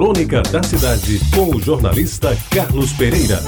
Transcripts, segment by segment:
Crônica da Cidade, com o jornalista Carlos Pereira.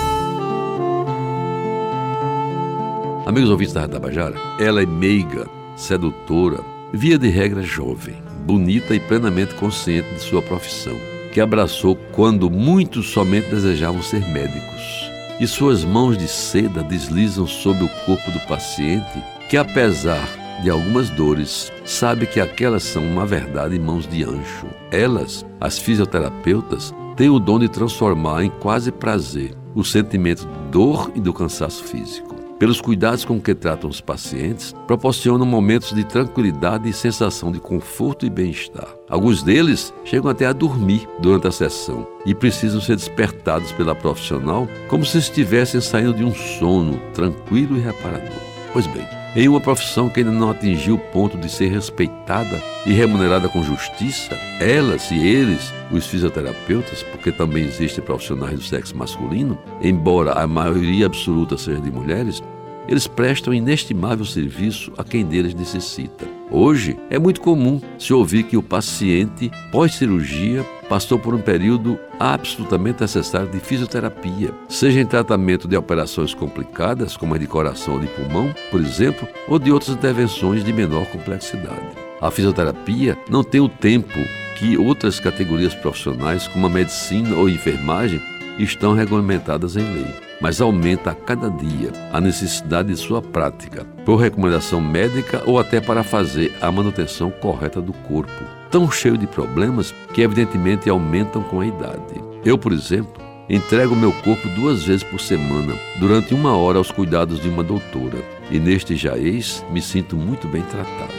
Amigos ouvintes da Tabajara, ela é meiga, sedutora, via de regra jovem, bonita e plenamente consciente de sua profissão, que abraçou quando muitos somente desejavam ser médicos. E suas mãos de seda deslizam sobre o corpo do paciente, que apesar de algumas dores, sabe que aquelas são, na verdade, mãos de anjo. Elas, as fisioterapeutas, têm o dom de transformar em quase prazer o sentimento de dor e do cansaço físico. Pelos cuidados com que tratam os pacientes, proporcionam momentos de tranquilidade e sensação de conforto e bem-estar. Alguns deles chegam até a dormir durante a sessão e precisam ser despertados pela profissional como se estivessem saindo de um sono tranquilo e reparador. Pois bem, em uma profissão que ainda não atingiu o ponto de ser respeitada e remunerada com justiça, elas e eles, os fisioterapeutas, porque também existem profissionais do sexo masculino, embora a maioria absoluta seja de mulheres, eles prestam inestimável serviço a quem deles necessita. Hoje é muito comum se ouvir que o paciente, pós-cirurgia, passou por um período absolutamente necessário de fisioterapia, seja em tratamento de operações complicadas, como a de coração ou de pulmão, por exemplo, ou de outras intervenções de menor complexidade. A fisioterapia não tem o tempo que outras categorias profissionais, como a medicina ou enfermagem, estão regulamentadas em lei, mas aumenta a cada dia a necessidade de sua prática, por recomendação médica ou até para fazer a manutenção correta do corpo, tão cheio de problemas que evidentemente aumentam com a idade. Eu, por exemplo, entrego meu corpo duas vezes por semana, durante uma hora aos cuidados de uma doutora, e neste jaez me sinto muito bem tratado.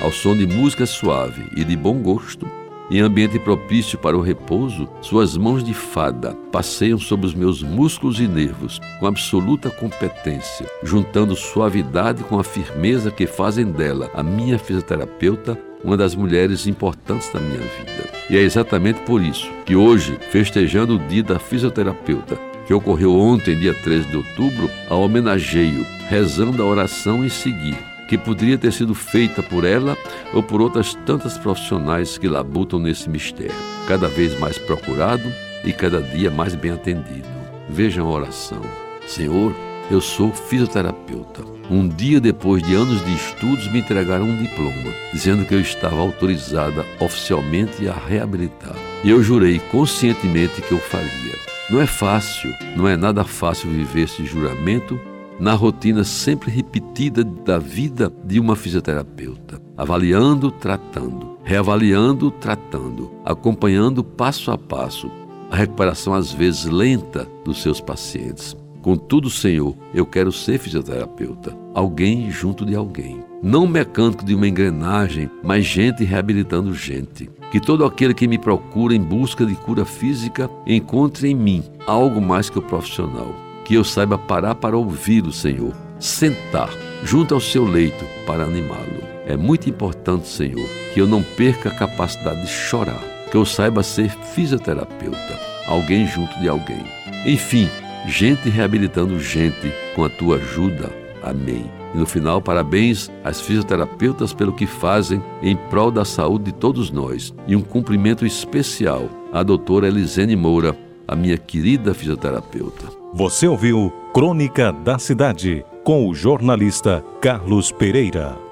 Ao som de música suave e de bom gosto, em ambiente propício para o repouso, suas mãos de fada passeiam sobre os meus músculos e nervos com absoluta competência, juntando suavidade com a firmeza que fazem dela, a minha fisioterapeuta, uma das mulheres importantes da minha vida. E é exatamente por isso que hoje, festejando o Dia da Fisioterapeuta, que ocorreu ontem, dia 13 de outubro, a homenageio, rezando a oração em seguir que poderia ter sido feita por ela ou por outras tantas profissionais que labutam nesse mistério, cada vez mais procurado e cada dia mais bem atendido. Vejam a oração. Senhor, eu sou fisioterapeuta. Um dia depois de anos de estudos, me entregaram um diploma, dizendo que eu estava autorizada oficialmente a reabilitar. E eu jurei conscientemente que eu faria. Não é fácil, não é nada fácil viver esse juramento na rotina sempre repetida da vida de uma fisioterapeuta, avaliando, tratando, reavaliando, tratando, acompanhando passo a passo a recuperação às vezes lenta dos seus pacientes. Contudo, Senhor, eu quero ser fisioterapeuta, alguém junto de alguém. Não mecânico de uma engrenagem, mas gente reabilitando gente. Que todo aquele que me procura em busca de cura física encontre em mim algo mais que o profissional que eu saiba parar para ouvi-lo, Senhor, sentar junto ao seu leito para animá-lo. É muito importante, Senhor, que eu não perca a capacidade de chorar, que eu saiba ser fisioterapeuta, alguém junto de alguém. Enfim, gente reabilitando gente com a tua ajuda. Amém. E no final, parabéns às fisioterapeutas pelo que fazem em prol da saúde de todos nós. E um cumprimento especial à doutora Elisene Moura, a minha querida fisioterapeuta. Você ouviu Crônica da Cidade com o jornalista Carlos Pereira.